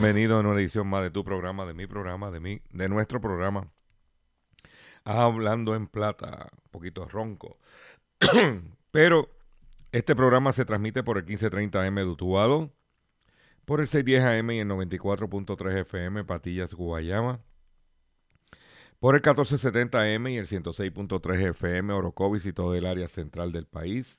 Saludos a una edición más de tu programa, de mi programa, de mi, de nuestro programa. Hablando en plata, un poquito ronco. Pero este programa se transmite por el 1530M de Utuado, por el 610AM y el 94.3 FM Patillas, Guayama, por el 1470M y el 106.3 FM Orocovis y todo el área central del país,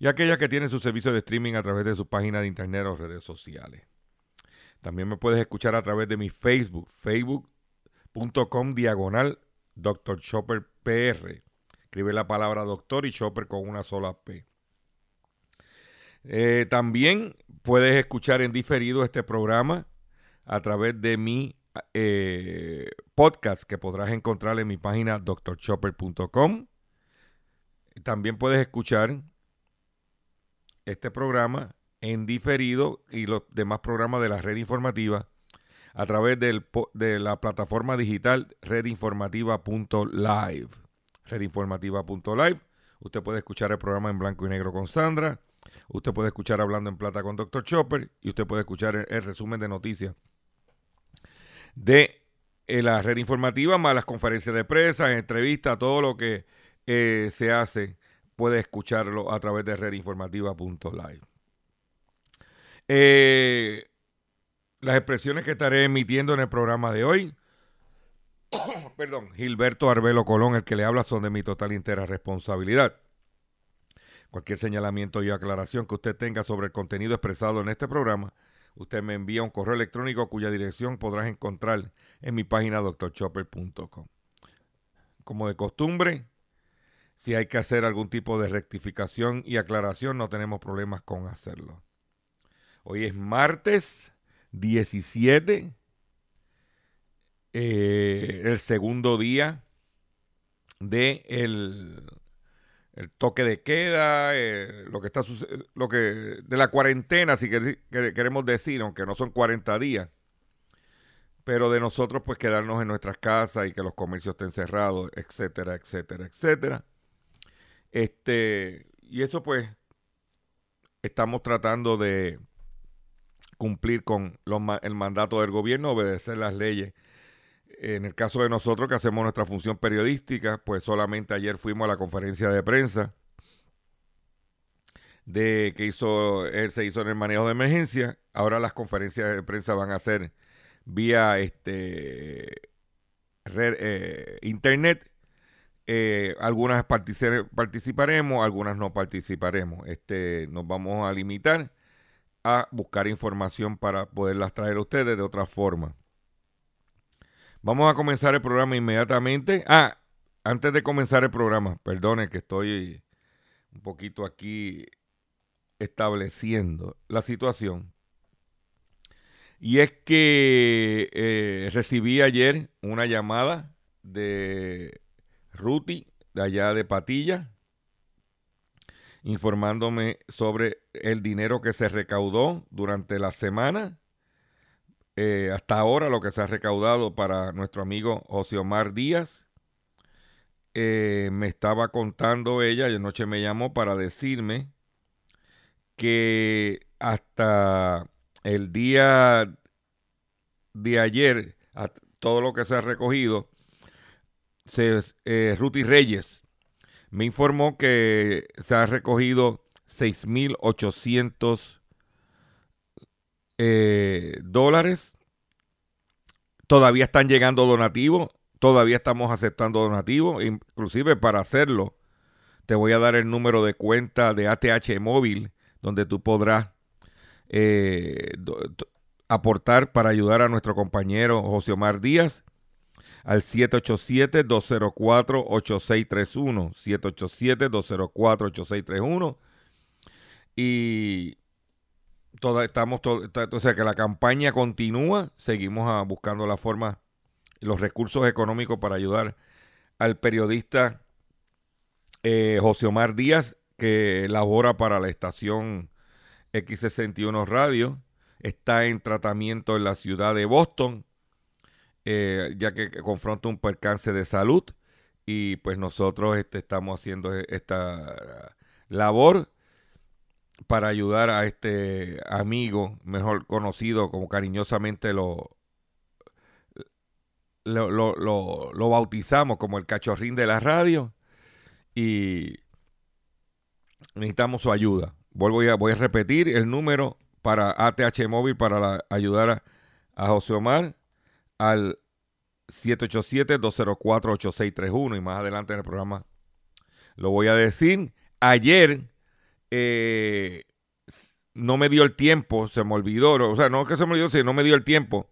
y aquellas que tienen su servicio de streaming a través de sus páginas de internet o redes sociales. También me puedes escuchar a través de mi Facebook, facebook.com diagonal Dr. Chopper PR. Escribe la palabra doctor y Chopper con una sola P. Eh, también puedes escuchar en diferido este programa a través de mi eh, podcast que podrás encontrar en mi página drchopper.com. También puedes escuchar este programa en diferido y los demás programas de la red informativa a través del de la plataforma digital redinformativa.live. Redinformativa.live. Usted puede escuchar el programa en blanco y negro con Sandra. Usted puede escuchar Hablando en Plata con Dr. Chopper. Y usted puede escuchar el, el resumen de noticias de eh, la red informativa, más las conferencias de prensa, entrevistas, todo lo que eh, se hace, puede escucharlo a través de redinformativa.live. Eh, las expresiones que estaré emitiendo en el programa de hoy, perdón, Gilberto Arbelo Colón, el que le habla, son de mi total entera responsabilidad. Cualquier señalamiento y aclaración que usted tenga sobre el contenido expresado en este programa, usted me envía un correo electrónico cuya dirección podrás encontrar en mi página drchopper.com. Como de costumbre, si hay que hacer algún tipo de rectificación y aclaración, no tenemos problemas con hacerlo. Hoy es martes 17, eh, el segundo día de el, toque de queda, eh, lo que está lo que de la cuarentena, si que- queremos decir, aunque no son 40 días, pero de nosotros pues quedarnos en nuestras casas y que los comercios estén cerrados, etcétera, etcétera, etcétera. Este, y eso pues estamos tratando de cumplir con los el mandato del gobierno, obedecer las leyes. En el caso de nosotros que hacemos nuestra función periodística, pues solamente ayer fuimos a la conferencia de prensa de que hizo él se hizo en el manejo de emergencia. Ahora las conferencias de prensa van a ser vía este eh, internet. Eh, algunas partici- participaremos, algunas no participaremos. Este, nos vamos a limitar a buscar información para poderlas traer a ustedes de otra forma. Vamos a comenzar el programa inmediatamente. Ah, antes de comenzar el programa, perdone que estoy un poquito aquí estableciendo la situación. Y es que eh, recibí ayer una llamada de Ruti, de allá de Patilla, informándome sobre el dinero que se recaudó durante la semana. Eh, hasta ahora lo que se ha recaudado para nuestro amigo José Omar Díaz, eh, me estaba contando ella, y anoche me llamó para decirme que hasta el día de ayer, todo lo que se ha recogido, se, eh, Ruti Reyes me informó que se ha recogido 6.800 eh, dólares. Todavía están llegando donativos, todavía estamos aceptando donativos, inclusive para hacerlo te voy a dar el número de cuenta de ATH móvil donde tú podrás eh, aportar para ayudar a nuestro compañero José Omar Díaz al 787-204-8631. 787-204-8631. Y toda, estamos, o sea que la campaña continúa. Seguimos ah, buscando la forma, los recursos económicos para ayudar al periodista eh, José Omar Díaz, que labora para la estación X61 Radio. Está en tratamiento en la ciudad de Boston eh, ya que confronta un percance de salud y pues nosotros este, estamos haciendo e, esta labor para ayudar a este amigo, mejor conocido como cariñosamente lo, lo, lo, bautizamos como el cachorrín de la radio y necesitamos su ayuda. Vuelvo a, voy a repetir el número para ATH Móvil para ayudar a José Omar al 787-204-8631 y más adelante en el programa lo voy a decir. Ayer eh, no me dio el tiempo, se me olvidó, o sea, no que se me olvidó, sino no me dio el tiempo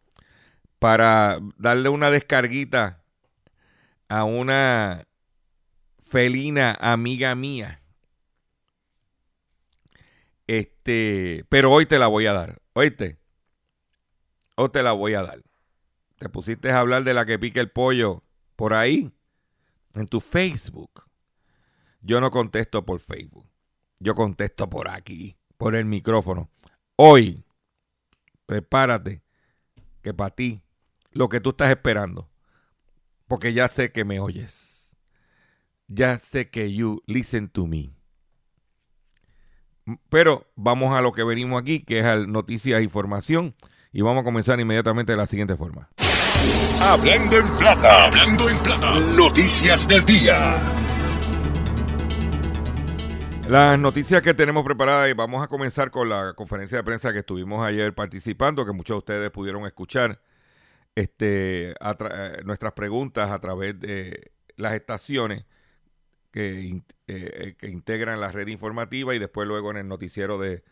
para darle una descarguita a una felina amiga mía. Este, pero hoy te la voy a dar, oíste. Hoy te la voy a dar te pusiste a hablar de la que pica el pollo por ahí, en tu Facebook. Yo no contesto por Facebook. Yo contesto por aquí, por el micrófono. Hoy, prepárate, que para ti, lo que tú estás esperando, porque ya sé que me oyes. Ya sé que you listen to me. Pero vamos a lo que venimos aquí, que es noticias e información. Y vamos a comenzar inmediatamente de la siguiente forma. Hablando en plata, hablando en plata. Noticias del día. Las noticias que tenemos preparadas y vamos a comenzar con la conferencia de prensa que estuvimos ayer participando, que muchos de ustedes pudieron escuchar este, eh, nuestras preguntas a través de las estaciones que, eh, que integran la red informativa y después luego en el noticiero de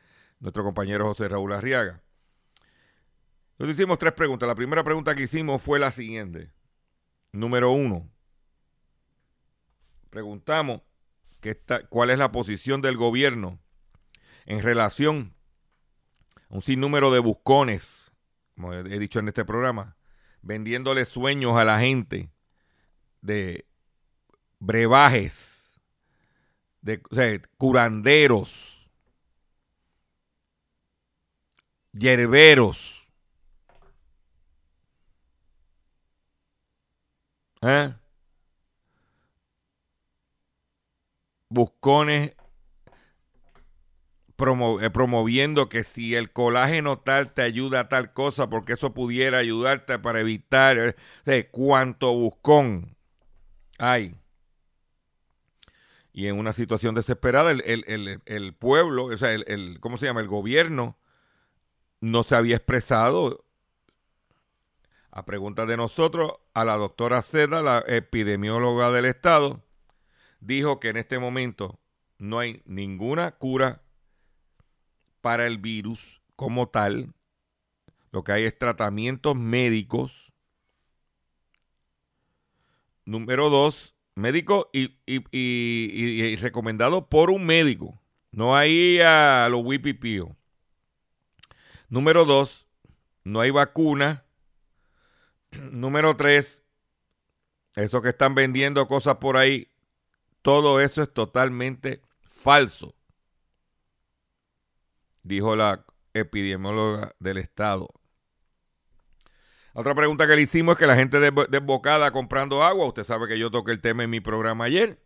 nuestro compañero José Raúl Arriaga. Nos hicimos tres preguntas. La primera pregunta que hicimos fue la siguiente. Número uno. Preguntamos cuál es la posición del gobierno en relación a un sinnúmero de buscones, como he dicho en este programa, vendiéndole sueños a la gente de brebajes, de curanderos, yerberos ¿Eh? Buscones eh, promoviendo que si el colágeno tal te ayuda a tal cosa, porque eso pudiera ayudarte para evitar eh, cuánto buscón hay. Y en una situación desesperada, el, pueblo, o sea, el, ¿cómo se llama? El gobierno no se había expresado a pregunta de nosotros, a la doctora Seda, la epidemióloga del Estado, dijo que en este momento no hay ninguna cura para el virus como tal. Lo que hay es tratamientos médicos. Número dos, médico y, y, recomendado por un médico. No hay a los wipipío. Número dos, no hay vacuna Número tres, eso que están vendiendo cosas por ahí, todo eso es totalmente falso, dijo la epidemióloga del estado. Otra pregunta que le hicimos es que la gente desbocada comprando agua, usted sabe que yo toqué el tema en mi programa ayer,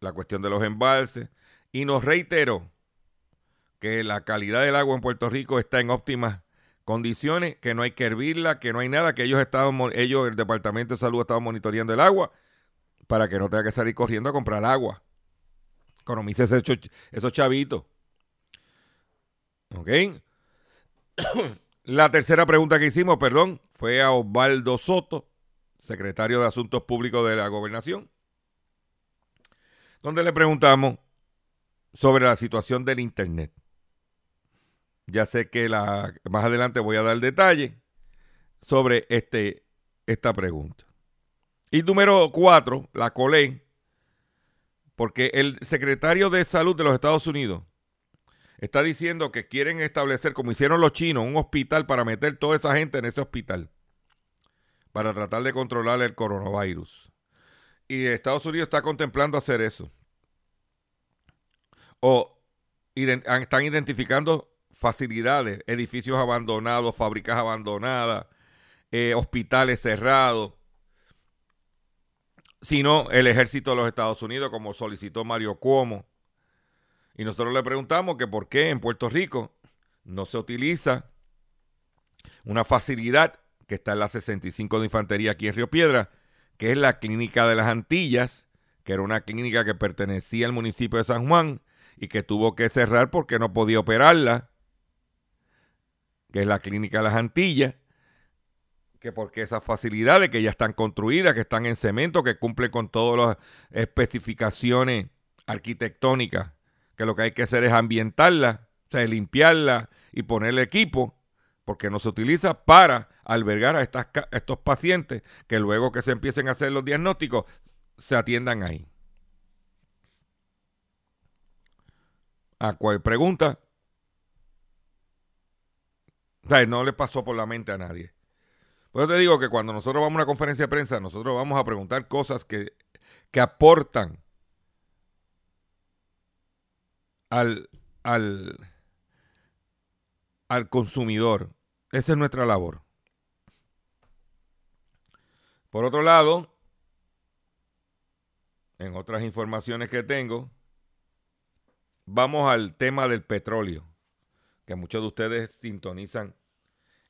la cuestión de los embalses, y nos reiteró que la calidad del agua en Puerto Rico está en óptimas condiciones, que no hay que hervirla, que no hay nada, que ellos estaban, ellos, el Departamento de Salud, estaban monitoreando el agua para que no tenga que salir corriendo a comprar agua. Economice esos chavitos. ¿Ok? La tercera pregunta que hicimos, perdón, fue a Osvaldo Soto, secretario de Asuntos Públicos de la Gobernación, donde le preguntamos sobre la situación del Internet. Ya sé que más adelante voy a dar detalle sobre este, esta pregunta. Y número cuatro, la colé, porque el secretario de Salud de los Estados Unidos está diciendo que quieren establecer, como hicieron los chinos, un hospital para meter toda esa gente en ese hospital, para tratar de controlar el coronavirus. Y Estados Unidos está contemplando hacer eso. O están identificando facilidades, edificios abandonados, fábricas abandonadas, eh, hospitales cerrados, sino el ejército de los Estados Unidos, como solicitó Mario Cuomo. Y nosotros le preguntamos que por qué en Puerto Rico no se utiliza una facilidad que está en la 65 de Infantería aquí en Río Piedra, que es la Clínica de las Antillas, que era una clínica que pertenecía al municipio de San Juan y que tuvo que cerrar porque no podía operarla que es la Clínica de las Antillas, que porque esas facilidades que ya están construidas, que están en cemento, que cumplen con todas las especificaciones arquitectónicas, que lo que hay que hacer es ambientarla, o sea, limpiarla y ponerle equipo, porque no se utiliza para albergar a, estas, estos pacientes que luego que se empiecen a hacer los diagnósticos se atiendan ahí. ¿A cuál pregunta? No le pasó por la mente a nadie. Por eso te digo que cuando nosotros vamos a una conferencia de prensa, nosotros vamos a preguntar cosas que, que aportan al, al, al consumidor. Esa es nuestra labor. Por otro lado, en otras informaciones que tengo, vamos al tema del petróleo que muchos de ustedes sintonizan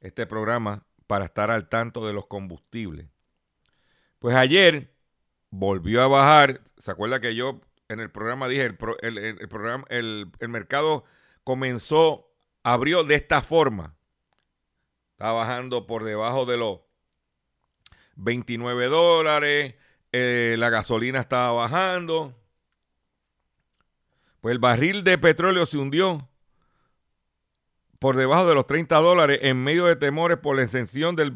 este programa para estar al tanto de los combustibles. Pues ayer volvió a bajar. ¿Se acuerda que yo en el programa dije, el, programa, el, mercado comenzó, abrió de esta forma. Está bajando por debajo de los 29 dólares. Eh, la gasolina estaba bajando. Pues el barril de petróleo se hundió por debajo de los 30 dólares en medio de temores por la extensión del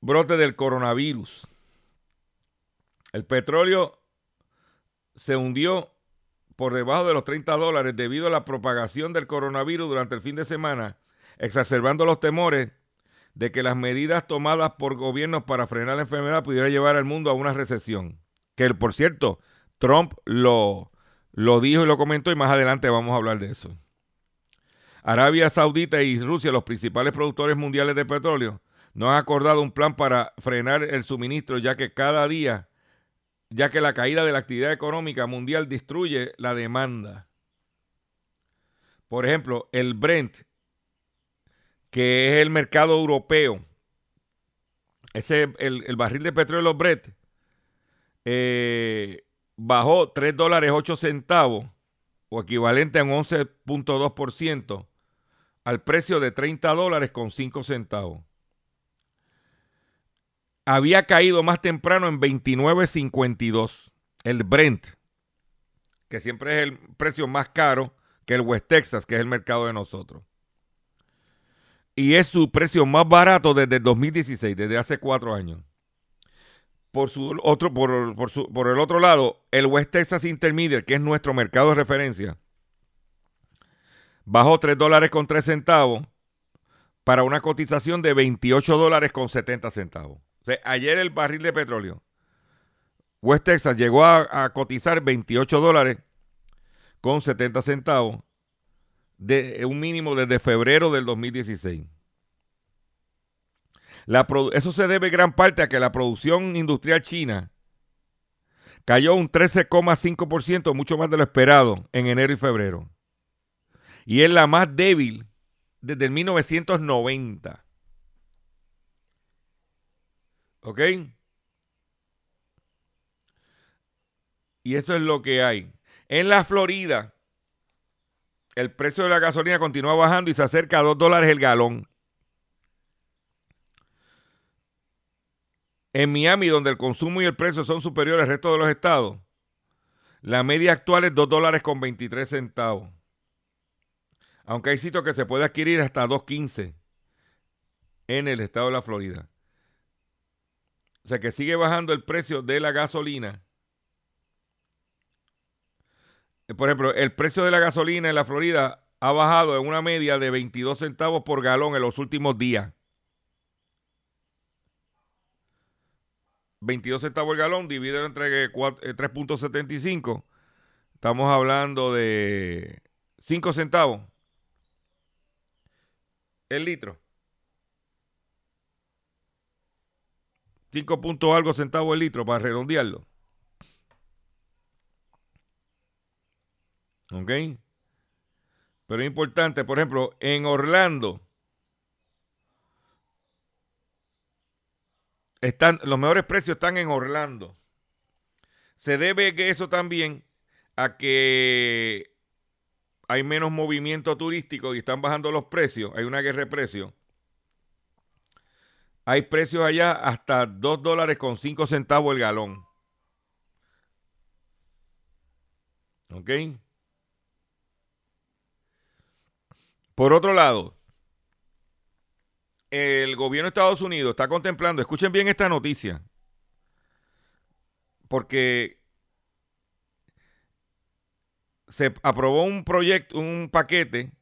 brote del coronavirus. El petróleo se hundió por debajo de los 30 dólares debido a la propagación del coronavirus durante el fin de semana, exacerbando los temores de que las medidas tomadas por gobiernos para frenar la enfermedad pudieran llevar al mundo a una recesión. Que, por cierto, Trump lo, lo dijo y lo comentó y más adelante vamos a hablar de eso. Arabia Saudita y Rusia, los principales productores mundiales de petróleo, no han acordado un plan para frenar el suministro, ya que cada día, ya que la caída de la actividad económica mundial destruye la demanda. Por ejemplo, el Brent, que es el mercado europeo, ese, el, barril de petróleo Brent, eh, bajó 3 dólares 8 centavos, o equivalente a un 11.2%, al precio de 30 dólares con 5 centavos. Había caído más temprano en 29.52 el Brent, que siempre es el precio más caro que el West Texas, que es el mercado de nosotros. Y es su precio más barato desde el 2016, desde hace cuatro años. Por, su otro, por, por el otro lado, el West Texas Intermediate, que es nuestro mercado de referencia, bajó 3 dólares con 3 centavos para una cotización de 28 dólares con 70 centavos. O sea, ayer el barril de petróleo, West Texas llegó a, cotizar 28 dólares con 70 centavos de un mínimo desde febrero del 2016. La eso se debe gran parte a que la producción industrial china cayó un 13,5%, mucho más de lo esperado, en enero y febrero. Y es la más débil desde el 1990. ¿Ok? Y eso es lo que hay. En la Florida, el precio de la gasolina continúa bajando y se acerca a 2 dólares el galón. En Miami, donde el consumo y el precio son superiores al resto de los estados, la media actual es 2 dólares con 23 centavos. Aunque hay sitios que se puede adquirir hasta 2.15 en el estado de la Florida. O sea que sigue bajando el precio de la gasolina. Por ejemplo, el precio de la gasolina en la Florida ha bajado en una media de 22 centavos por galón en los últimos días. 22 centavos el galón dividido entre 3.75. Eh, Estamos hablando de 5 centavos el litro. 5 puntos algo centavos el litro para redondearlo. ¿Ok? Pero es importante, por ejemplo, en Orlando están los mejores precios están en Orlando. Se debe que eso también a que hay menos movimiento turístico y están bajando los precios, hay una guerra de precios. Hay precios allá hasta 2 dólares con 5 centavos el galón. ¿Ok? Por otro lado, el gobierno de Estados Unidos está contemplando, escuchen bien esta noticia, porque se aprobó un proyecto, un paquete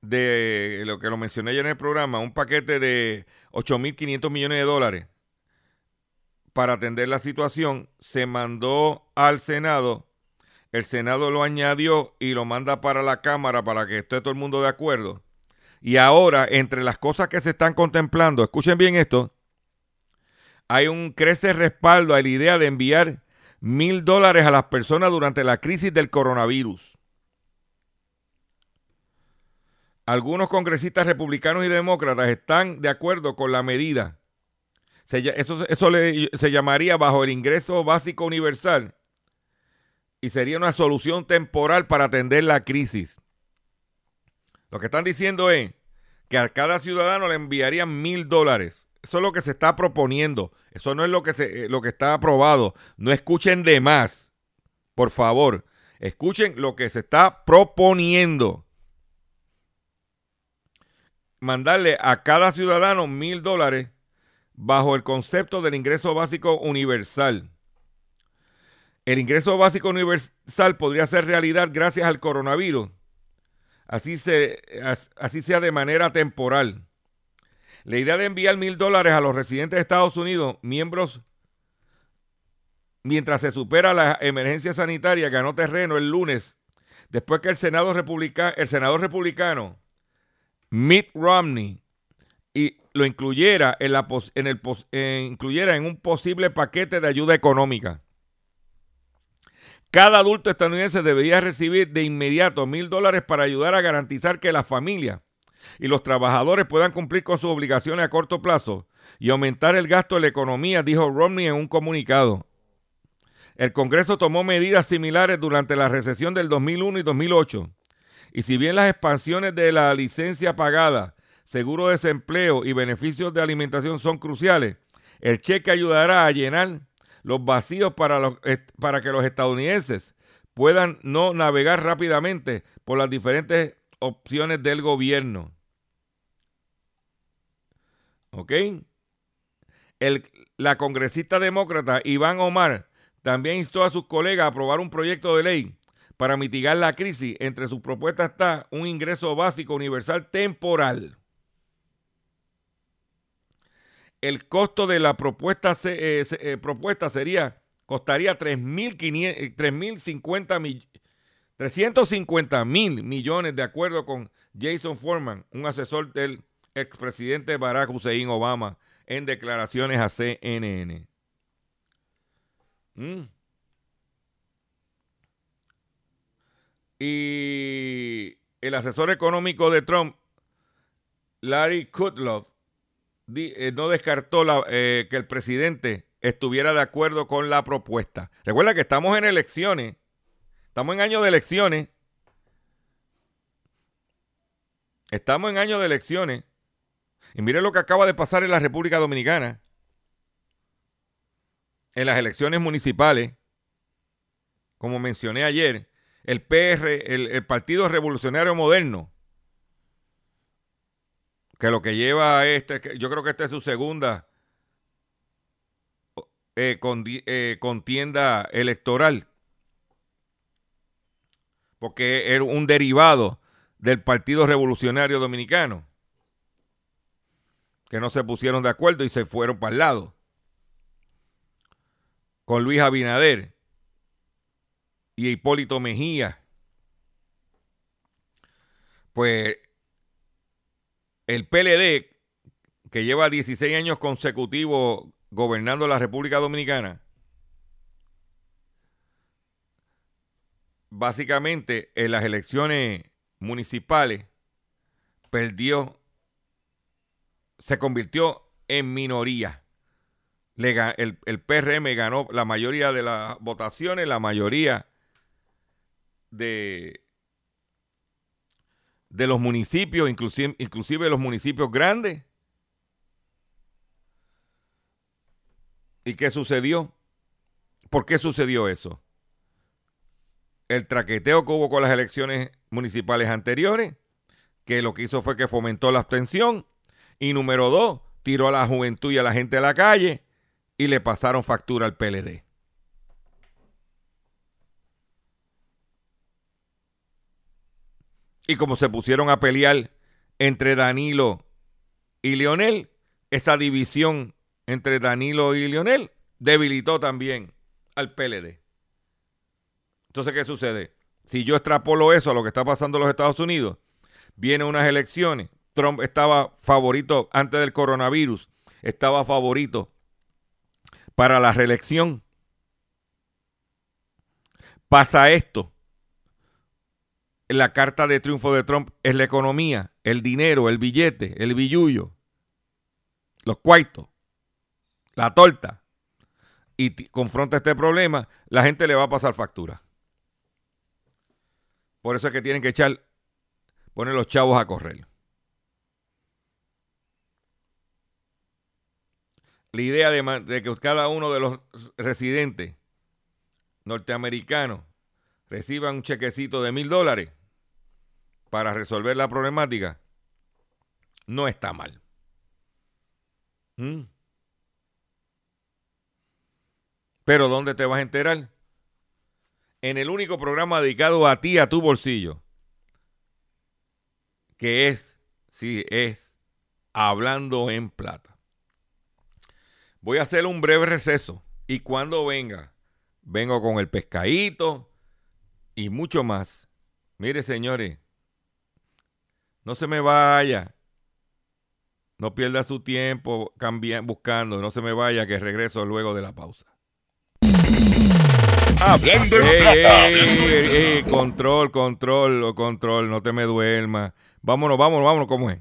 de lo que lo mencioné ayer en el programa, un paquete de 8.500 millones de dólares para atender la situación. Se mandó al Senado, el Senado lo añadió y lo manda para la Cámara para que esté todo el mundo de acuerdo. Y ahora, entre las cosas que se están contemplando, escuchen bien esto, hay un crece respaldo a la idea de enviar mil dólares a las personas durante la crisis del coronavirus. Algunos congresistas republicanos y demócratas están de acuerdo con la medida. eso, eso se llamaría bajo el ingreso básico universal y sería una solución temporal para atender la crisis. Lo que están diciendo es que a cada ciudadano le enviarían mil dólares eso es lo que se está proponiendo. Eso no es lo que, se, eh, lo que está aprobado. No escuchen de más. Por favor, escuchen lo que se está proponiendo. Mandarle a cada ciudadano mil dólares bajo el concepto del ingreso básico universal. El ingreso básico universal podría ser realidad gracias al coronavirus. Así, se, así sea de manera temporal. La idea de enviar mil dólares a los residentes de Estados Unidos, miembros, mientras se supera la emergencia sanitaria, ganó terreno el lunes, después que el, Senado el senador republicano Mitt Romney y lo incluyera en, la, en, el, incluyera en un posible paquete de ayuda económica. Cada adulto estadounidense debería recibir de inmediato mil dólares para ayudar a garantizar que la familia y los trabajadores puedan cumplir con sus obligaciones a corto plazo y aumentar el gasto de la economía, dijo Romney en un comunicado. El Congreso tomó medidas similares durante la recesión del 2001 y 2008. Y si bien las expansiones de la licencia pagada, seguro de desempleo y beneficios de alimentación son cruciales, el cheque ayudará a llenar los vacíos para, los, para que los estadounidenses puedan no navegar rápidamente por las diferentes opciones del gobierno. ¿Ok? El, la congresista demócrata Iván Omar también instó a sus colegas a aprobar un proyecto de ley para mitigar la crisis. Entre sus propuestas está un ingreso básico universal temporal. El costo de la propuesta, eh, eh, propuesta sería, costaría 3.050 millones 350 mil millones de acuerdo con Jason Foreman, un asesor del expresidente Barack Hussein Obama en declaraciones a CNN. Mm. Y el asesor económico de Trump, Larry Kudlow, eh, no descartó eh, que el presidente estuviera de acuerdo con la propuesta. Recuerda que estamos en elecciones, estamos en año de elecciones, estamos en año de elecciones, y mire lo que acaba de pasar en la República Dominicana, en las elecciones municipales, como mencioné ayer, el PR, el, Partido Revolucionario Moderno, que lo que lleva a este, yo creo que esta es su segunda eh, eh, contienda electoral, porque era un derivado del Partido Revolucionario Dominicano, que no se pusieron de acuerdo y se fueron para el lado, con Luis Abinader y Hipólito Mejía. Pues el PLD, que lleva 16 años consecutivos gobernando la República Dominicana, básicamente en las elecciones municipales perdió, se convirtió en minoría. el, PRM ganó la mayoría de las votaciones, la mayoría de, de los municipios, inclusive, inclusive los municipios grandes. ¿Y qué sucedió? ¿Por qué sucedió eso? El traqueteo que hubo con las elecciones municipales anteriores, que lo que hizo fue que fomentó la abstención. Y número dos, tiró a la juventud y a la gente a la calle y le pasaron factura al PLD. Y como se pusieron a pelear entre Danilo y Lionel, esa división entre Danilo y Lionel debilitó también al PLD. Entonces, ¿qué sucede? Si yo extrapolo eso a lo que está pasando en los Estados Unidos, vienen unas elecciones, Trump estaba favorito antes del coronavirus, estaba favorito para la reelección. Pasa esto. La carta de triunfo de Trump es la economía, el dinero, el billete, el billullo, los cuartos la torta, y confronta este problema, la gente le va a pasar factura. Por eso es que tienen que echar, poner los chavos a correr. La idea de, que cada uno de los residentes norteamericanos reciba un chequecito de mil dólares para resolver la problemática no está mal. ¿Mm? Pero ¿dónde te vas a enterar? En el único programa dedicado a ti, a tu bolsillo, que es, sí, es Hablando en Plata. Voy a hacer un breve receso y cuando venga, vengo con el pescadito y mucho más. Mire, señores, no se me vaya. No pierda su tiempo buscando, no se me vaya que regreso luego de la pausa. Hablando en plata. control, control, control, no te me duermas. Vámonos, vámonos, vámonos, ¿cómo es?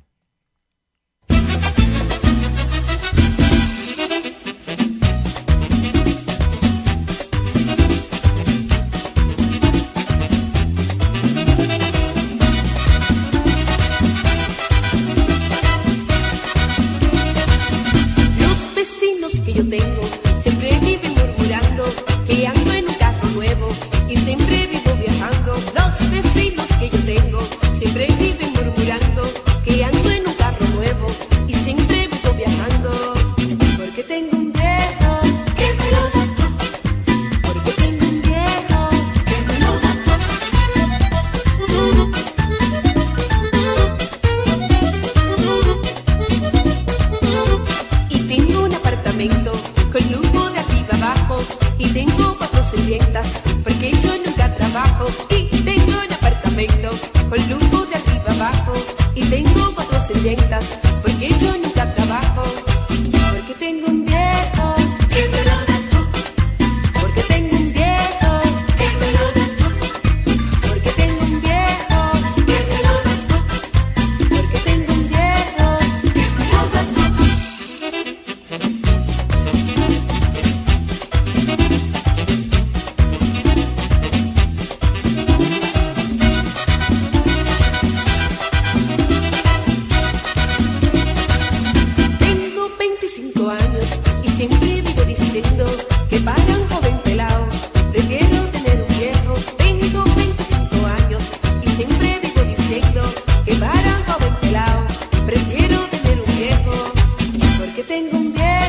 Porque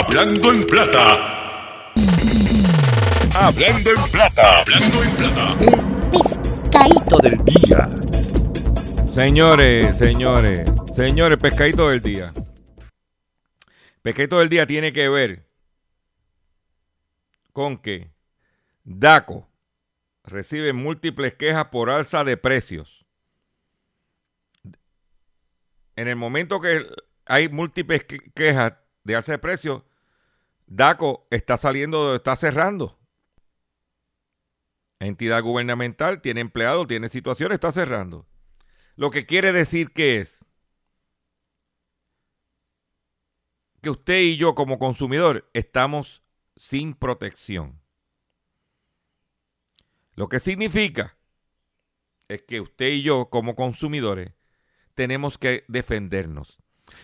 Hablando en Plata. Hablando en Plata. Hablando en Plata. pescadito del día. Señores, señores, señores, pescadito del día. Pescadito del día tiene que ver con que DACO recibe múltiples quejas por alza de precios. En el momento que hay múltiples que- quejas de alza de precios, DACO está saliendo, está cerrando. Entidad gubernamental, tiene empleados, tiene situaciones, está cerrando. Lo que quiere decir que es que usted y yo como consumidor estamos sin protección. Lo que significa es que usted y yo como consumidores tenemos que defendernos.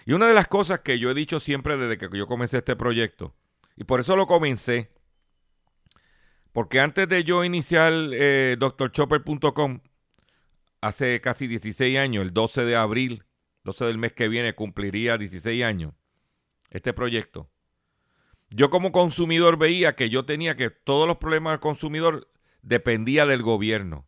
Y una de las cosas que yo he dicho siempre desde que yo comencé este proyecto, y por eso lo comencé, porque antes de yo iniciar eh, hace casi 16 años, el 12 de abril, 12 del mes que viene, cumpliría 16 años este proyecto. Yo como consumidor veía que yo tenía que todos los problemas del consumidor dependía del gobierno.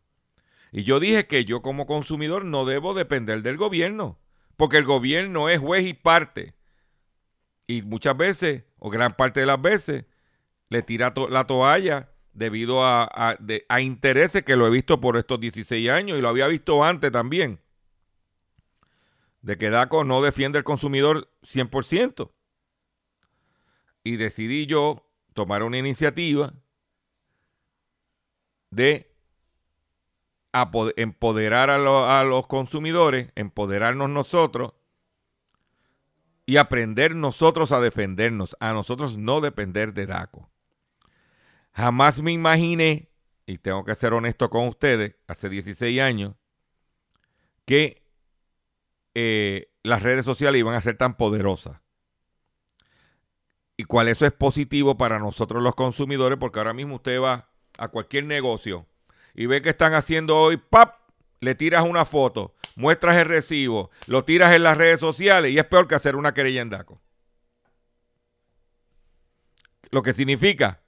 Y yo dije que yo como consumidor no debo depender del gobierno, porque el gobierno es juez y parte. Y muchas veces, gran parte de las veces, le tira la toalla debido a, a- intereses que lo he visto por estos 16 años y lo había visto antes también. De que DACO no defiende al consumidor 100%. Y decidí yo tomar una iniciativa de empoderar a, a los consumidores, empoderarnos nosotros y aprender nosotros a defendernos, a nosotros no depender de DACO. Jamás me imaginé, y tengo que ser honesto con ustedes, hace 16 años, que eh, las redes sociales iban a ser tan poderosas. Y cuál eso es positivo para nosotros los consumidores, porque ahora mismo usted va a cualquier negocio y ve que están haciendo hoy, ¡pap! Le tiras una foto. Muestras el recibo, lo tiras en las redes sociales y es peor que hacer una querella en DACO. Lo que significa,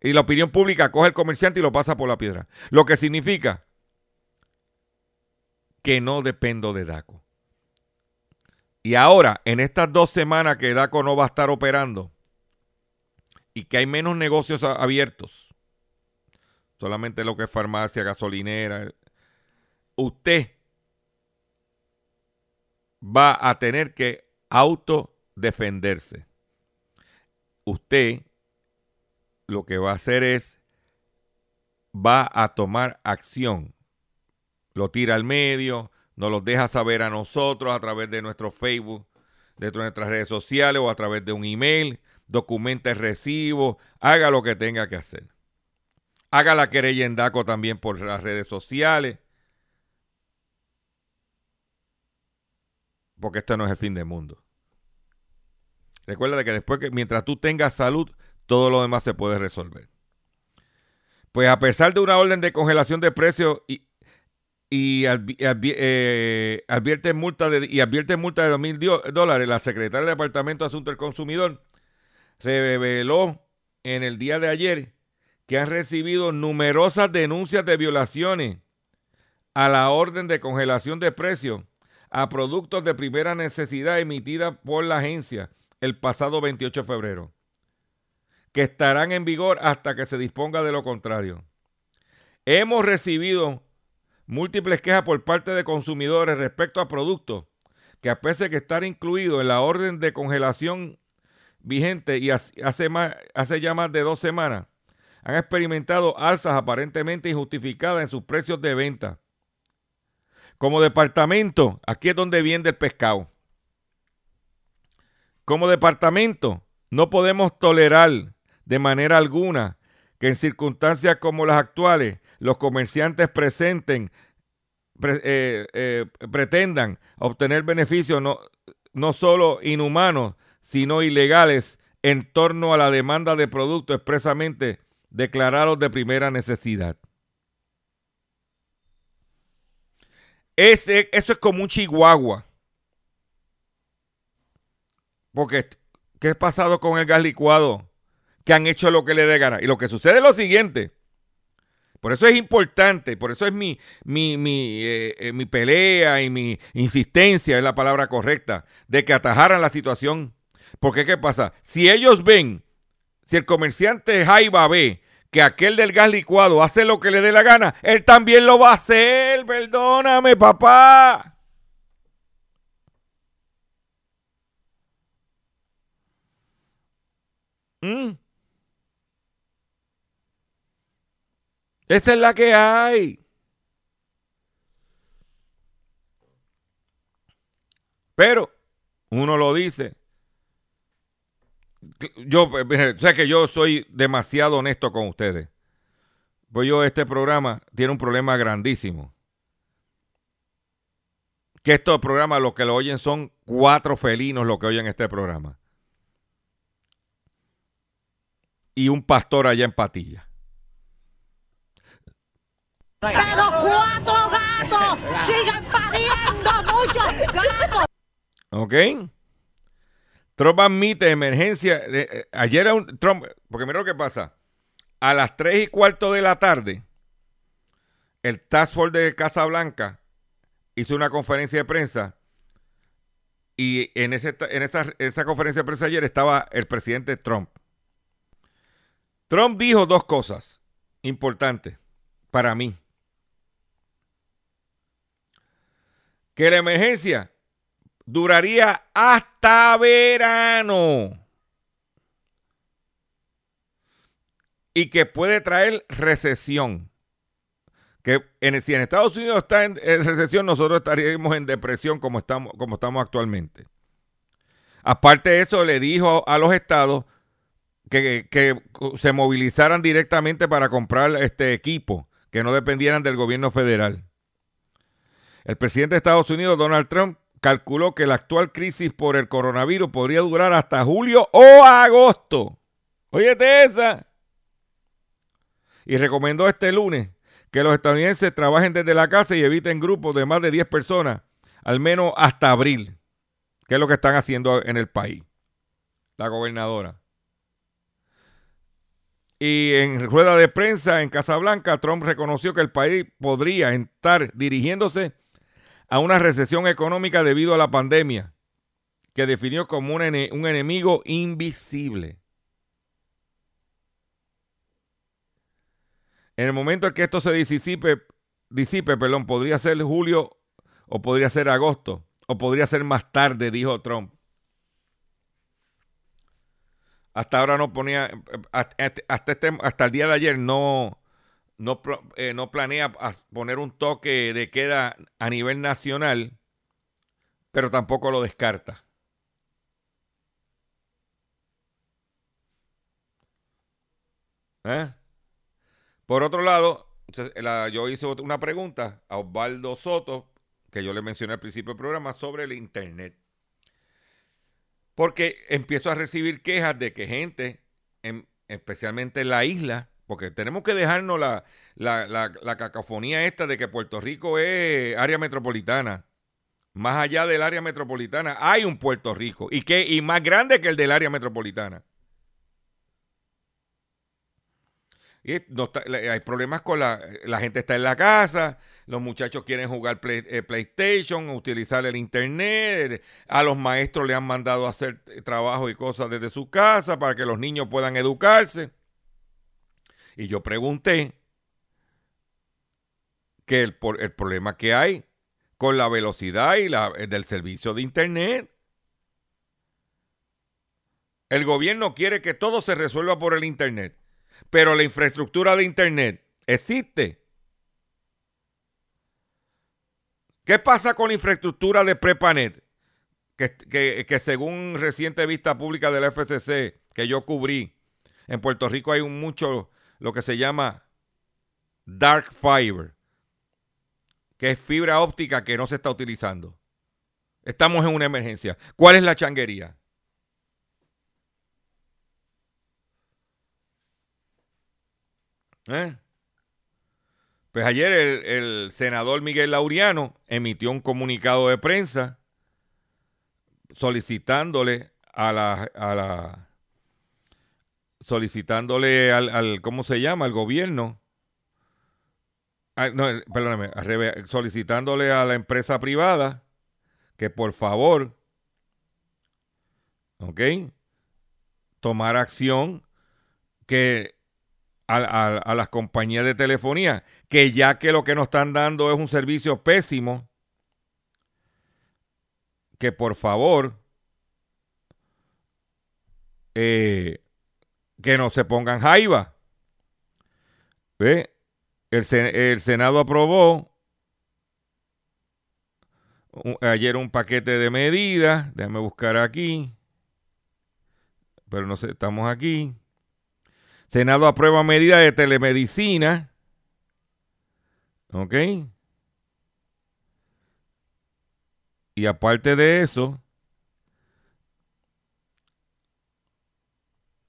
y la opinión pública coge el comerciante y lo pasa por la piedra. Lo que significa que no dependo de DACO. Y ahora, en estas dos semanas que DACO no va a estar operando y que hay menos negocios abiertos, solamente lo que es farmacia, gasolinera, usted va a tener que autodefenderse. Usted lo que va a hacer es, va a tomar acción. Lo tira al medio, nos lo deja saber a nosotros a través de nuestro Facebook, de nuestras redes sociales o a través de un email, documente el recibo, haga lo que tenga que hacer. Haga la querella en DACO también por las redes sociales. Porque esto no es el fin del mundo. Recuerda que después que mientras tú tengas salud, todo lo demás se puede resolver. Pues a pesar de una orden de congelación de precios y, y eh, advierte multa de, y advierte multa de mil dólares, la secretaria del Departamento de Asuntos del Consumidor reveló en el día de ayer que han recibido numerosas denuncias de violaciones a la orden de congelación de precios a productos de primera necesidad emitida por la agencia el pasado 28 de febrero, que estarán en vigor hasta que se disponga de lo contrario. Hemos recibido múltiples quejas por parte de consumidores respecto a productos que a pesar de estar incluidos en la orden de congelación vigente y hace, hace ya más de dos semanas, han experimentado alzas aparentemente injustificadas en sus precios de venta. Como departamento, aquí es donde viene el pescado. Como departamento, no podemos tolerar de manera alguna que en circunstancias como las actuales los comerciantes presenten, eh, eh, pretendan obtener beneficios no, no solo inhumanos, sino ilegales en torno a la demanda de productos expresamente declarados de primera necesidad. Ese, eso es como un chihuahua. Porque, ¿qué ha pasado con el gas licuado? Que han hecho lo que le dé gana. Y lo que sucede es lo siguiente. Por eso es importante, por eso es mi, mi, mi, eh, eh, mi pelea y mi insistencia, es la palabra correcta, de que atajaran la situación. Porque, ¿qué pasa? Si ellos ven, si el comerciante Jaiba ve que aquel del gas licuado hace lo que le dé la gana, él también lo va a hacer. Perdóname, papá. Mm. Esa es la que hay. Pero uno lo dice yo, eh, sé que yo soy demasiado honesto con ustedes. Pues yo, este programa tiene un problema grandísimo. Que estos programas, los que lo oyen son cuatro felinos los que oyen este programa. Y un pastor allá en Patilla. Pero cuatro gatos siguen pariendo muchos gatos. ¿Ok? Trump admite emergencia. Eh, eh, ayer era un Trump, porque mira lo que pasa. A las 3 y cuarto de la tarde, el Task Force de Casa Blanca hizo una conferencia de prensa. Y en, ese, en esa, esa conferencia de prensa ayer estaba el presidente Trump. Trump dijo dos cosas importantes para mí. Que la emergencia duraría hasta verano. Y que puede traer recesión. Que en, si en Estados Unidos está en, recesión, nosotros estaríamos en depresión como estamos, como estamos actualmente. Aparte de eso, le dijo a los estados que, que, se movilizaran directamente para comprar este equipo, que no dependieran del gobierno federal. El presidente de Estados Unidos, Donald Trump, calculó que la actual crisis por el coronavirus podría durar hasta julio o agosto. Óyete esa. Y recomendó este lunes que los estadounidenses trabajen desde la casa y eviten grupos de más de 10 personas, al menos hasta abril, que es lo que están haciendo en el país. La gobernadora. Y en rueda de prensa en Casablanca, Trump reconoció que el país podría estar dirigiéndose a una recesión económica debido a la pandemia, que definió como un, ene- un enemigo invisible. En el momento en que esto se disipe, disipe perdón, podría ser julio o podría ser agosto o podría ser más tarde, dijo Trump. Hasta ahora no ponía, hasta, hasta este- hasta el día de ayer no, no, eh, no planea poner un toque de queda a nivel nacional, pero tampoco lo descarta. ¿Eh? Por otro lado, yo hice una pregunta a Osvaldo Soto, que yo le mencioné al principio del programa, sobre el Internet. Porque empiezo a recibir quejas de que gente, en- especialmente en la isla, porque tenemos que dejarnos la, la, la- la cacofonía esta de que Puerto Rico es área metropolitana. Más allá del área metropolitana hay un Puerto Rico y, que, y más grande que el del área metropolitana. Hay problemas con la, la gente está en la casa, los muchachos quieren jugar eh, PlayStation, utilizar el internet, a los maestros le han mandado hacer eh, trabajo y cosas desde su casa para que los niños puedan educarse. Y yo pregunté que el, el problema que hay con la velocidad y la, eh, del servicio de internet. El gobierno quiere que todo se resuelva por el internet pero la infraestructura de Internet existe. ¿Qué pasa con la infraestructura de Prepanet? Que, que- que según reciente vista pública de la FCC que yo cubrí, en Puerto Rico hay un mucho lo que se llama dark fiber, que es fibra óptica que no se está utilizando. Estamos en una emergencia. ¿Cuál es la changuería? ¿Eh? Pues ayer el, el senador Miguel Laureano emitió un comunicado de prensa solicitándole a la, a la solicitándole al, al- ¿cómo se llama? al gobierno. Ah, el- perdóname, solicitándole a la empresa privada que por favor, ¿ok? Tomar acción que a, a- a las compañías de telefonía, que ya que lo que nos están dando es un servicio pésimo, que por favor eh, que no se pongan jaiba. ¿Ve? El, el Senado aprobó ayer un paquete de medidas, déjame buscar aquí, pero no sé, estamos aquí. Senado aprueba medidas de telemedicina. ¿Ok? Y aparte de eso,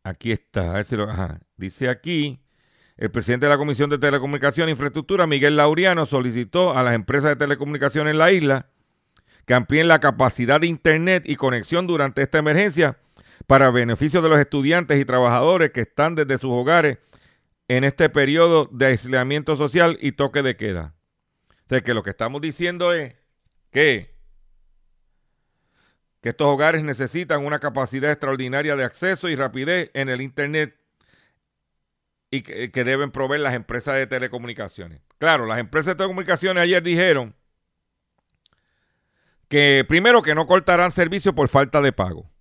aquí está, a ver si lo- ajá, dice aquí, el presidente de la Comisión de Telecomunicación e Infraestructura, Miguel Laureano, solicitó a las empresas de telecomunicaciones en la isla que amplíen la capacidad de Internet y conexión durante esta emergencia para beneficio de los estudiantes y trabajadores que están desde sus hogares en este periodo de aislamiento social y toque de queda. O sea, que lo que estamos diciendo es que, que estos hogares necesitan una capacidad extraordinaria de acceso y rapidez en el Internet y que, deben proveer las empresas de telecomunicaciones. Claro, las empresas de telecomunicaciones ayer dijeron que primero que no cortarán servicio por falta de pago.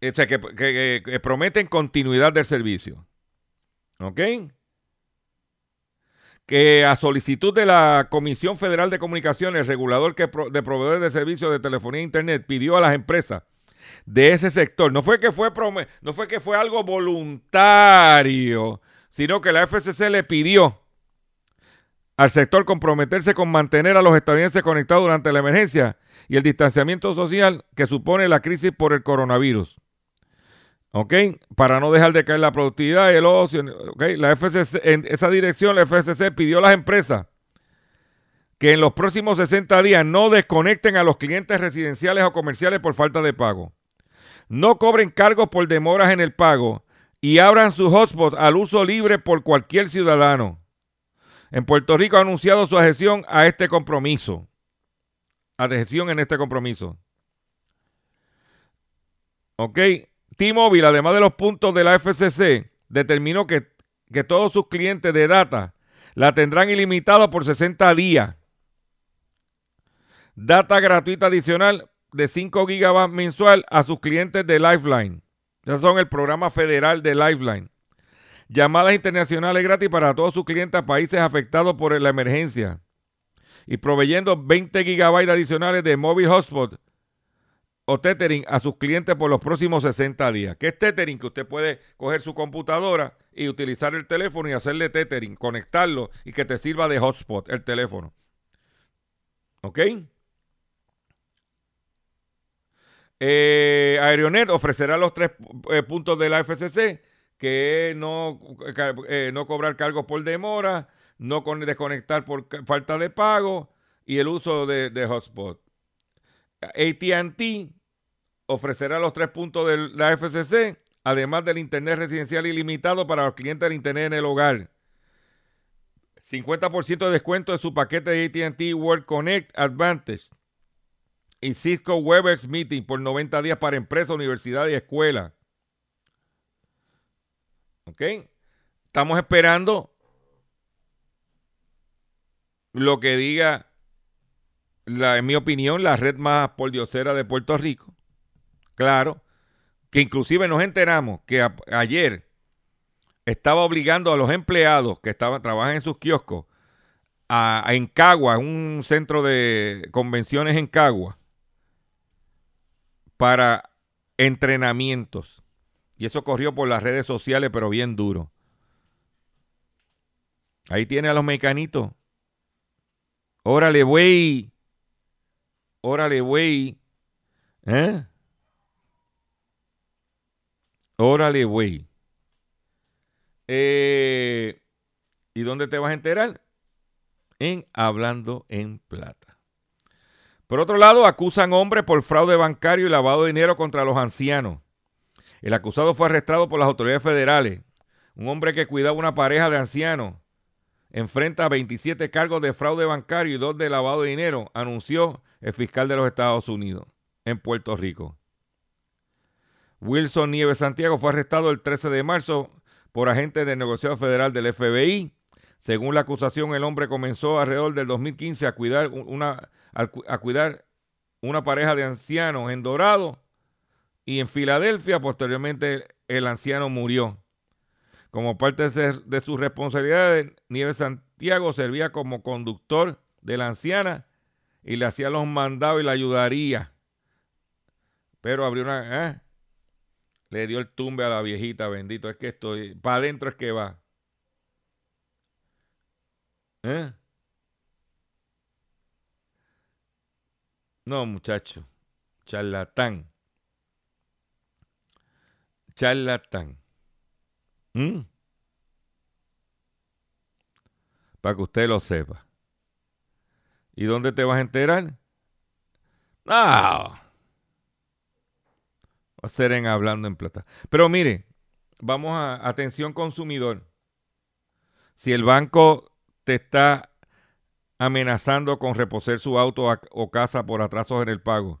O sea, que- que prometen continuidad del servicio. ¿Ok? Que a solicitud de la Comisión Federal de Comunicaciones, regulador que de proveedores de servicios de telefonía e internet, pidió a las empresas de ese sector, no fue que fue no fue que fue algo voluntario, sino que la FCC le pidió al sector comprometerse con mantener a los estadounidenses conectados durante la emergencia y el distanciamiento social que supone la crisis por el coronavirus. ¿Ok? Para no dejar de caer la productividad y el ocio. ¿Ok? La FCC, en esa dirección, la FCC pidió a las empresas que en los próximos 60 días no desconecten a los clientes residenciales o comerciales por falta de pago. No cobren cargos por demoras en el pago y abran sus hotspots al uso libre por cualquier ciudadano. En Puerto Rico ha anunciado su adhesión a este compromiso. Adhesión en este compromiso. ¿Ok? T-Mobile, además de los puntos de la FCC, determinó que, que todos sus clientes de data la tendrán ilimitada por 60 días. Data gratuita adicional de 5 gigabytes mensual a sus clientes de Lifeline. Ya son el programa federal de Lifeline. Llamadas internacionales gratis para todos sus clientes a países afectados por la emergencia. Y proveyendo 20 gigabytes adicionales de móvil hotspot o tethering a sus clientes por los próximos 60 días. ¿Qué es tethering? Que usted puede coger su computadora y utilizar el teléfono y hacerle tethering, conectarlo y que te sirva de hotspot el teléfono. ¿Ok? Eh, Aeronet ofrecerá los tres eh, puntos de la FCC, que no, eh, no cobrar cargos por demora, no desconectar por falta de pago y el uso de hotspot. ATT ofrecerá los tres puntos de la FCC, además del Internet residencial ilimitado para los clientes del Internet en el hogar. 50% de descuento en su paquete de ATT World Connect Advantage y Cisco Webex Meeting por 90 días para empresas, universidades y escuelas. ¿Ok? Estamos esperando lo que diga, la, en mi opinión, la red más poldiosera de Puerto Rico. Claro, que inclusive nos enteramos que ayer estaba obligando a los empleados que estaban trabajan en sus kioscos a, en Cagua, un centro de convenciones en Cagua, para entrenamientos. Y eso corrió por las redes sociales, pero bien duro. Ahí tiene a los mecanitos. Órale, güey. Órale, güey. ¿Eh? Órale, güey. Eh, ¿Y dónde te vas a enterar? En Hablando en Plata. Por otro lado, acusan hombres por fraude bancario y lavado de dinero contra los ancianos. El acusado fue arrestado por las autoridades federales. Un hombre que cuidaba una pareja de ancianos enfrenta 27 cargos de fraude bancario y dos de lavado de dinero, anunció el fiscal de los Estados Unidos en Puerto Rico. Wilson Nieves Santiago fue arrestado el 13 de marzo por agentes del negociado federal del FBI. Según la acusación, el hombre comenzó alrededor del 2015 a cuidar una a, cuidar una pareja de ancianos en Dorado y en Filadelfia. Posteriormente el anciano murió. Como parte de, sus responsabilidades, Nieves Santiago servía como conductor de la anciana y le hacía los mandados y la ayudaría. Pero abrió una... ¿eh? Le dio el tumbe a la viejita, bendito. Es que estoy... Para adentro es que va. ¿Eh? No, muchacho. Charlatán. Charlatán. ¿Mm? Para que usted lo sepa. ¿Y dónde te vas a enterar? No. Va a ser en hablando en plata. Pero mire, vamos a atención consumidor. Si el banco te está amenazando con reposer su auto o casa por atrasos en el pago.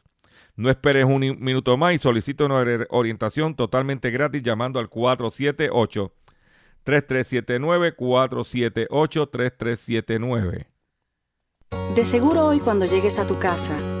No esperes un minuto más y solicite una orientación totalmente gratis llamando al 478 3379 478 3379. De seguro hoy cuando llegues a tu casa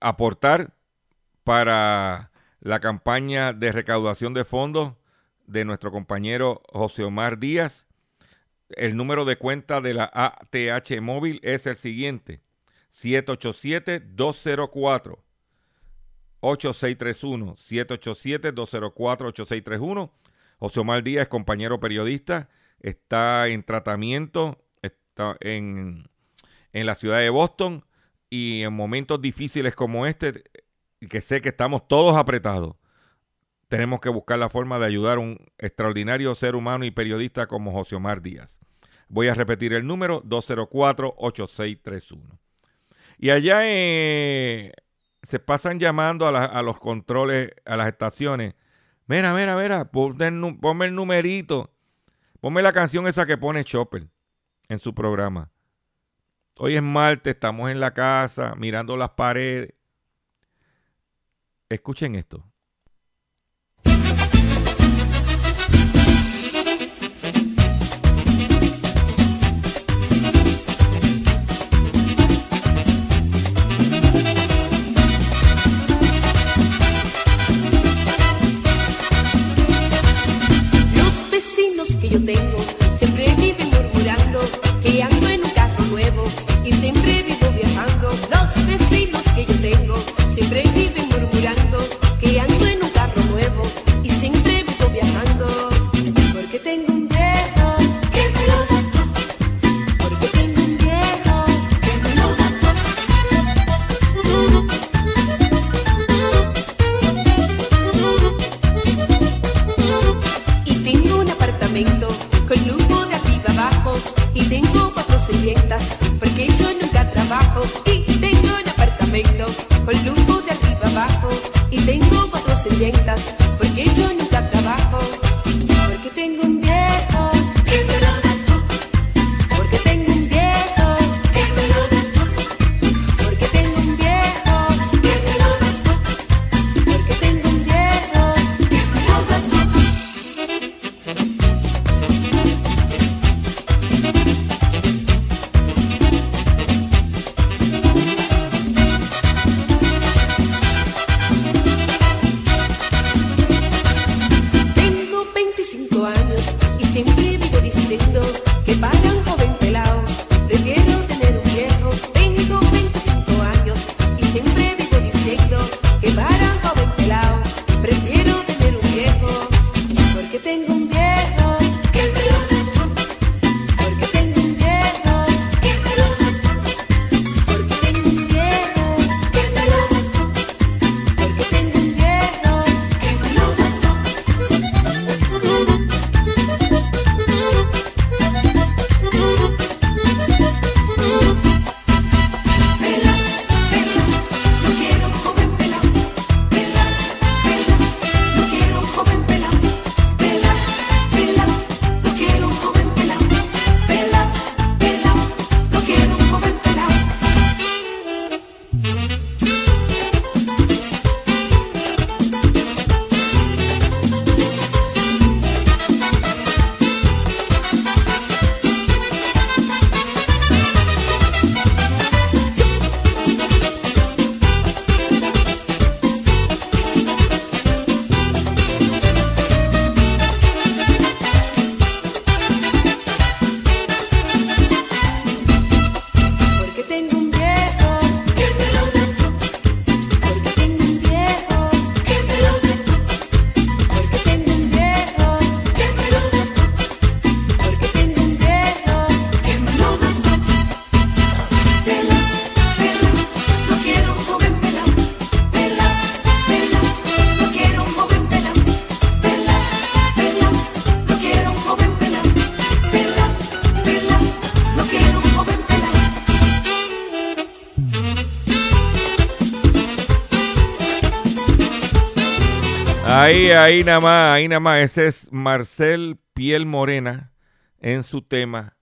aportar para la campaña de recaudación de fondos de nuestro compañero José Omar Díaz, el número de cuenta de la ATH móvil es el siguiente: 787-204. 8631 787-204-8631 José Omar Díaz, compañero periodista, está en tratamiento está en, en la ciudad de Boston y en momentos difíciles como este, que sé que estamos todos apretados, tenemos que buscar la forma de ayudar a un extraordinario ser humano y periodista como José Omar Díaz. Voy a repetir el número 204-8631. Y allá eh, se pasan llamando a, a, los controles, a las estaciones. Mira, mira, mira, ponme el numerito. Ponme la canción esa que pone Chopper en su programa. Hoy es martes, estamos en la casa, mirando las paredes. Escuchen esto. Ahí, nada más, ahí nada más. Ese es Marcel Piel Morena en su tema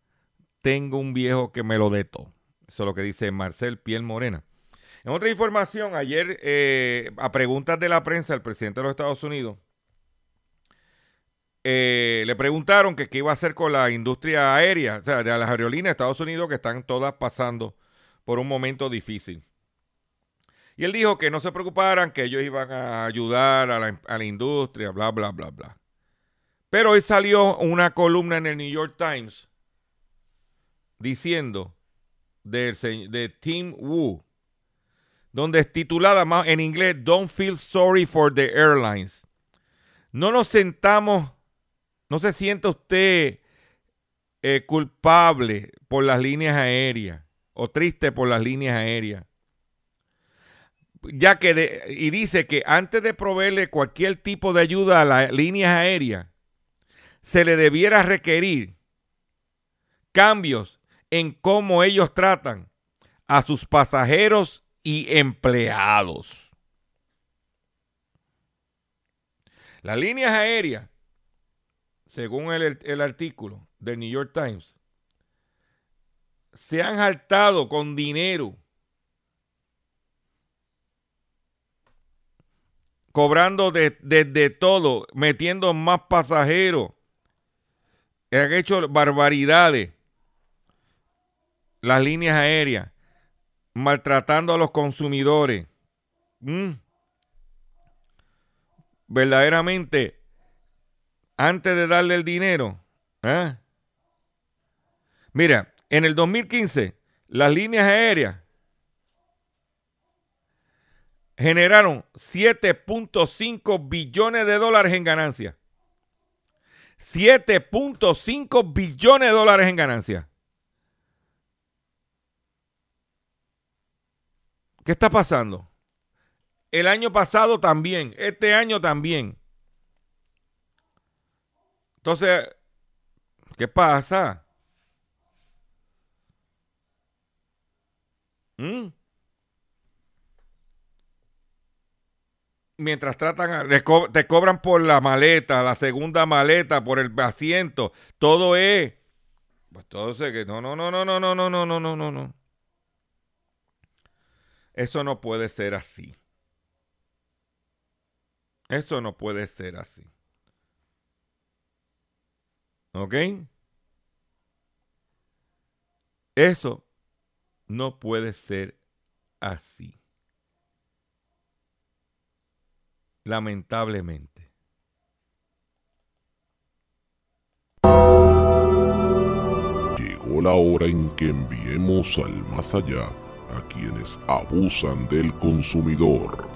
Tengo un viejo que me lo deto. Eso es lo que dice Marcel Piel Morena. En otra información, ayer, eh, a preguntas de la prensa, el presidente de los Estados Unidos eh, le preguntaron que qué iba a hacer con la industria aérea, o sea, de las aerolíneas de Estados Unidos que están todas pasando por un momento difícil. Y él dijo que no se preocuparan, que ellos iban a ayudar a la, industria, bla, bla, bla, bla. Pero hoy salió una columna en el New York Times diciendo se- de Tim Wu, donde es titulada más en inglés Don't feel sorry for the airlines. No nos sentamos, no se sienta usted eh, culpable por las líneas aéreas o triste por las líneas aéreas. Ya que y dice que antes de proveerle cualquier tipo de ayuda a las líneas aéreas, se le debiera requerir cambios en cómo ellos tratan a sus pasajeros y empleados. Las líneas aéreas, según el, el artículo del New York Times, se han saltado con dinero, cobrando de, de- de todo, metiendo más pasajeros, han hecho barbaridades las líneas aéreas, maltratando a los consumidores. Mm. Verdaderamente, antes de darle el dinero, ¿eh? mira, en el 2015, las líneas aéreas generaron 7.5 billones de dólares en ganancias. 7.5 billones de dólares en ganancias. ¿Qué está pasando? El año pasado también, este año también. Entonces, ¿qué pasa? ¿Mm? Mientras tratan, co- te cobran por la maleta, la segunda maleta, por el asiento, todo es. Pues todo se que no, no, no, no, no, no, no, no, no, no, no. Eso no puede ser así. Eso no puede ser así. ¿Ok? Eso no puede ser así. Lamentablemente. Llegó la hora en que enviemos al más allá a quienes abusan del consumidor.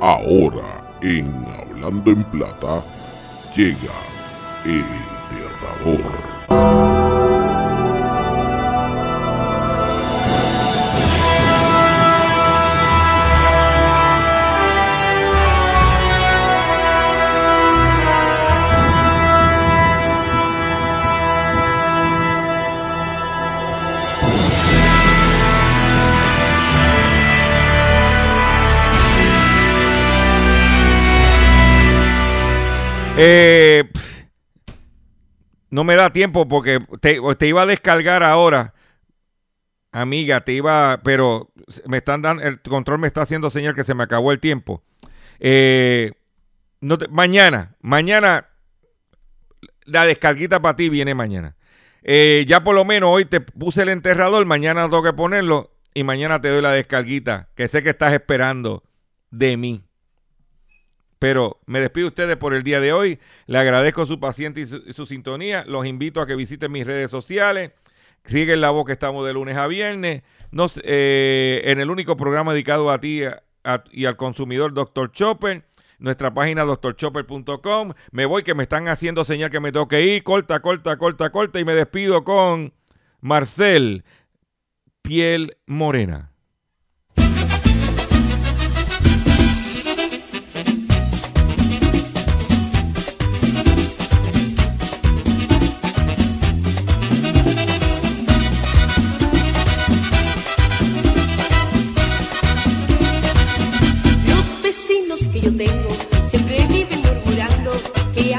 Ahora, en Hablando en Plata, llega el enterrador. Eh, no me da tiempo porque te, te iba a descargar ahora. Amiga, te iba, pero me están dando, el control me está haciendo señal que se me acabó el tiempo. Eh, mañana, mañana, la descarguita para ti viene mañana. Eh, ya por lo menos hoy te puse el enterrador, mañana tengo que ponerlo y mañana te doy la descarguita que sé que estás esperando de mí. Pero me despido de ustedes por el día de hoy. Le agradezco su paciencia y su, sintonía. Los invito a que visiten mis redes sociales. Rieguen la voz que estamos de lunes a viernes. Eh, en el único programa dedicado a ti y al consumidor, Dr. Chopper. Nuestra página drchopper.com. Me voy que me están haciendo señal que me tengo que ir. Corta, corta, corta, corta. Y me despido con Marcel Piel Morena. que yo tengo, siempre viven murmurando que